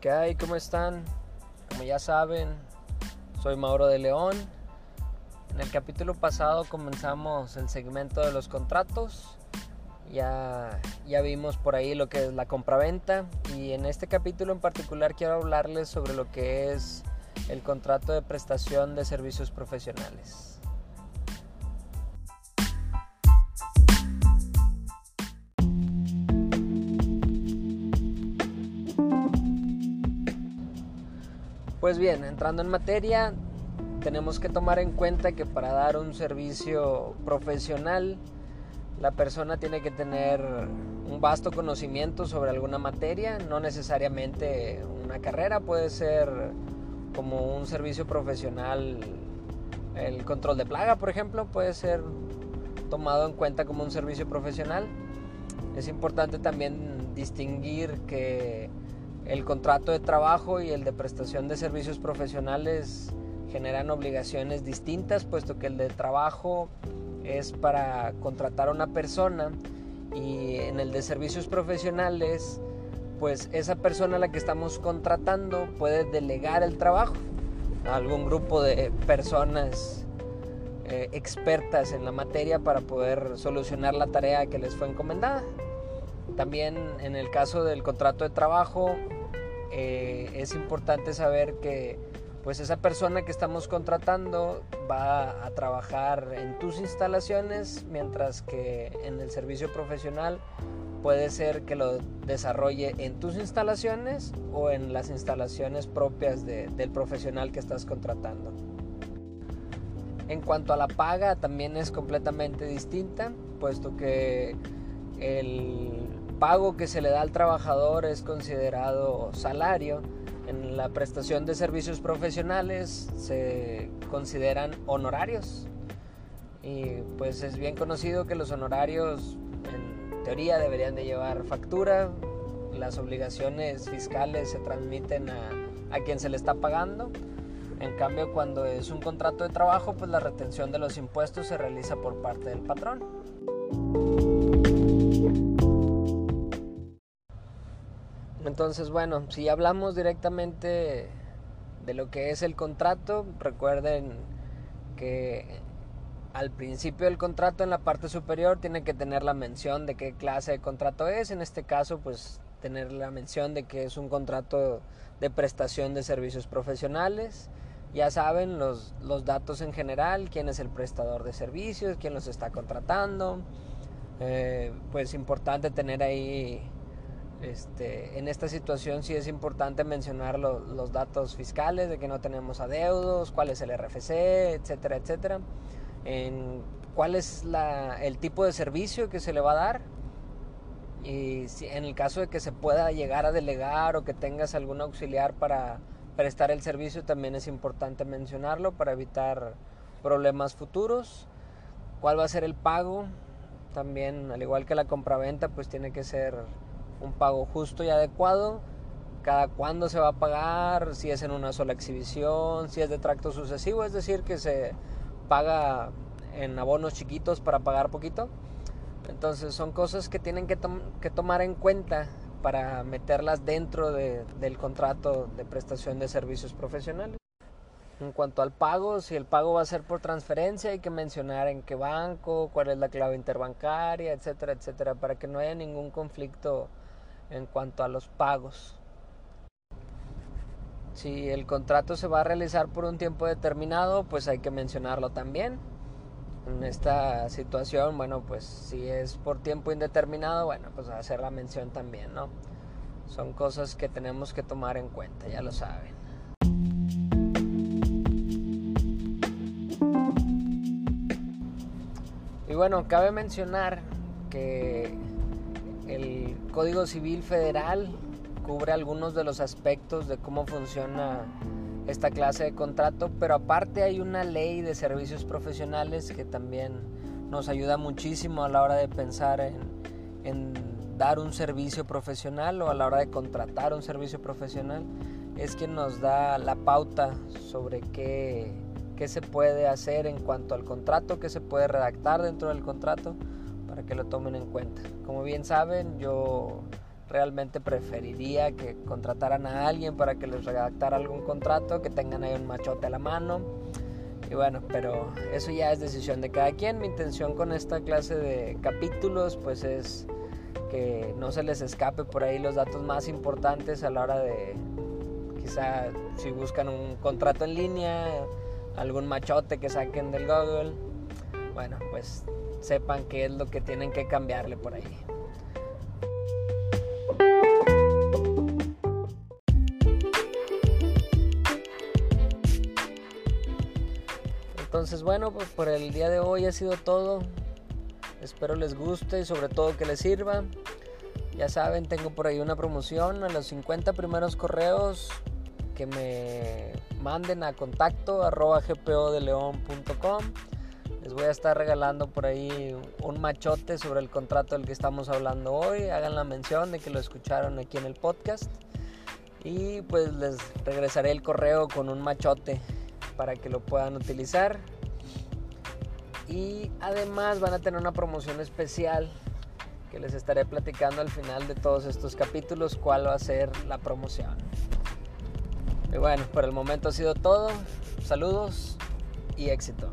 ¿Qué hay? ¿Cómo están? Como ya saben, soy Mauro de León. En el capítulo pasado comenzamos el segmento de los contratos. Ya, ya vimos por ahí lo que es la compraventa y en este capítulo en particular quiero hablarles sobre lo que es el contrato de prestación de servicios profesionales. Pues bien, entrando en materia, tenemos que tomar en cuenta que para dar un servicio profesional, la persona tiene que tener un vasto conocimiento sobre alguna materia, no necesariamente una carrera, puede ser como un servicio profesional, el control de plaga, por ejemplo, puede ser tomado en cuenta como un servicio profesional. Es importante también distinguir que el contrato de trabajo y el de prestación de servicios profesionales generan obligaciones distintas, puesto que el de trabajo es para contratar a una persona y en el de servicios profesionales, pues esa persona a la que estamos contratando puede delegar el trabajo a algún grupo de personas eh, expertas en la materia para poder solucionar la tarea que les fue encomendada. También en el caso del contrato de trabajo, eh, es importante saber que pues esa persona que estamos contratando va a trabajar en tus instalaciones, mientras que en el servicio profesional puede ser que lo desarrolle en tus instalaciones o en las instalaciones propias del profesional que estás contratando. En cuanto a la paga, también es completamente distinta, puesto que el pago que se le da al trabajador es considerado salario. En la prestación de servicios profesionales se consideran honorarios. Y pues es bien conocido que los honorarios en teoría deberían de llevar factura. Las obligaciones fiscales se transmiten a, a quien se le está pagando. En cambio, cuando es un contrato de trabajo, pues la retención de los impuestos se realiza por parte del patrón. Entonces, bueno, si hablamos directamente de lo que es el contrato, recuerden que al principio del contrato en la parte superior tiene que tener la mención de qué clase de contrato es, en este caso pues tener la mención de que es un contrato de prestación de servicios profesionales, ya saben los, los datos en general, quién es el prestador de servicios, quién los está contratando, eh, pues importante tener ahí este, en esta situación sí es importante mencionar los datos fiscales de que no tenemos adeudos, cuál es el RFC, etcétera, etcétera. En cuál es el tipo de servicio que se le va a dar y si, en el caso de que se pueda llegar a delegar o que tengas algún auxiliar para prestar el servicio también es importante mencionarlo para evitar problemas futuros. ¿Cuál va a ser el pago? También, al igual que la compraventa, pues tiene que ser un pago justo y adecuado, cada cuándo se va a pagar, si es en una sola exhibición, si es de tracto sucesivo, es decir, que se paga en abonos chiquitos para pagar poquito. Entonces son cosas que tienen que, tomar en cuenta para meterlas dentro del contrato de prestación de servicios profesionales. En cuanto al pago, si el pago va a ser por transferencia, hay que mencionar en qué banco, cuál es la clave interbancaria, etcétera, etcétera, para que no haya ningún conflicto en cuanto a los pagos. Si el contrato se va a realizar por un tiempo determinado, pues hay que mencionarlo también. En esta situación, bueno, pues si es por tiempo indeterminado, bueno, pues hacer la mención también, ¿no? Son cosas que tenemos que tomar en cuenta, ya lo saben. Y bueno, cabe mencionar que el Código Civil Federal cubre algunos de los aspectos de cómo funciona esta clase de contrato, pero aparte hay una ley de servicios profesionales que también nos ayuda muchísimo a la hora de pensar en, dar un servicio profesional o a la hora de contratar un servicio profesional. Es quien nos da la pauta sobre qué, qué se puede hacer en cuanto al contrato, qué se puede redactar dentro del contrato para que lo tomen en cuenta. Como bien saben, yo realmente preferiría que contrataran a alguien para que les redactara algún contrato, que tengan ahí un machote a la mano. Y bueno, pero eso ya es decisión de cada quien. Mi intención con esta clase de capítulos pues es que no se les escape por ahí los datos más importantes a la hora de quizá si buscan un contrato en línea, algún machote que saquen del Google. Bueno, pues sepan qué es lo que tienen que cambiarle por ahí. Entonces bueno, pues por el día de hoy ha sido todo. Espero les guste y sobre todo que les sirva. Ya saben, tengo por ahí una promoción a los 50 primeros correos que me manden a contacto arroba gpodeleon.com. Les voy a estar regalando por ahí un machote sobre el contrato del que estamos hablando hoy. Hagan la mención de que lo escucharon aquí en el podcast. Y pues les regresaré el correo con un machote para que lo puedan utilizar. Y además van a tener una promoción especial que les estaré platicando al final de todos estos capítulos cuál va a ser la promoción. Y bueno, por el momento ha sido todo. Saludos y éxito.